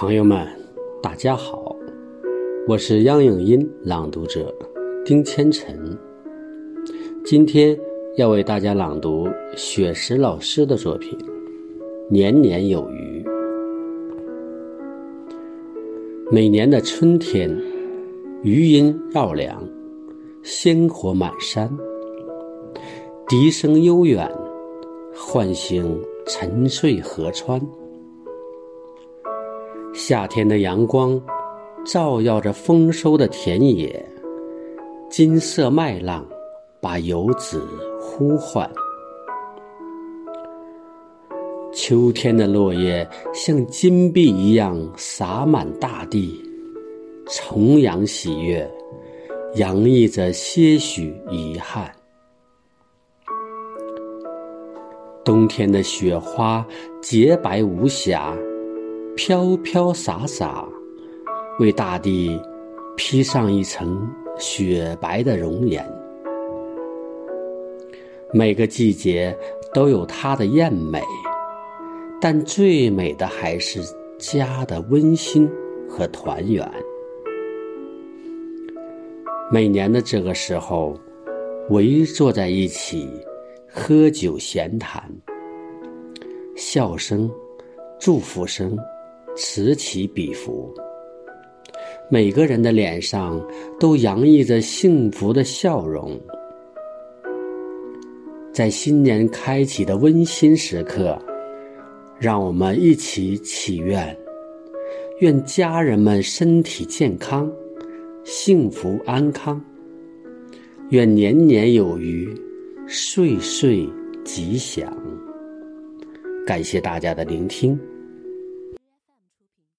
朋友们，大家好，我是央影音朗读者丁千晨。今天要为大家朗读雪石老师的作品《年年有余》。每年的春天，余音绕梁，鲜活满山，笛声悠远，唤醒沉睡河川。夏天的阳光照耀着丰收的田野，金色麦浪把游子呼唤。秋天的落叶像金币一样洒满大地，重阳喜悦洋溢着些许遗憾。冬天的雪花洁白无瑕。飘飘洒洒，为大地披上一层雪白的容颜。每个季节都有它的艳美，但最美的还是家的温馨和团圆。每年的这个时候，围坐在一起，喝酒闲谈，笑声，祝福声。此起彼伏，每个人的脸上都洋溢着幸福的笑容。在新年开启的温馨时刻，让我们一起祈愿：愿家人们身体健康、幸福安康；愿年年有余、岁岁吉祥。感谢大家的聆听。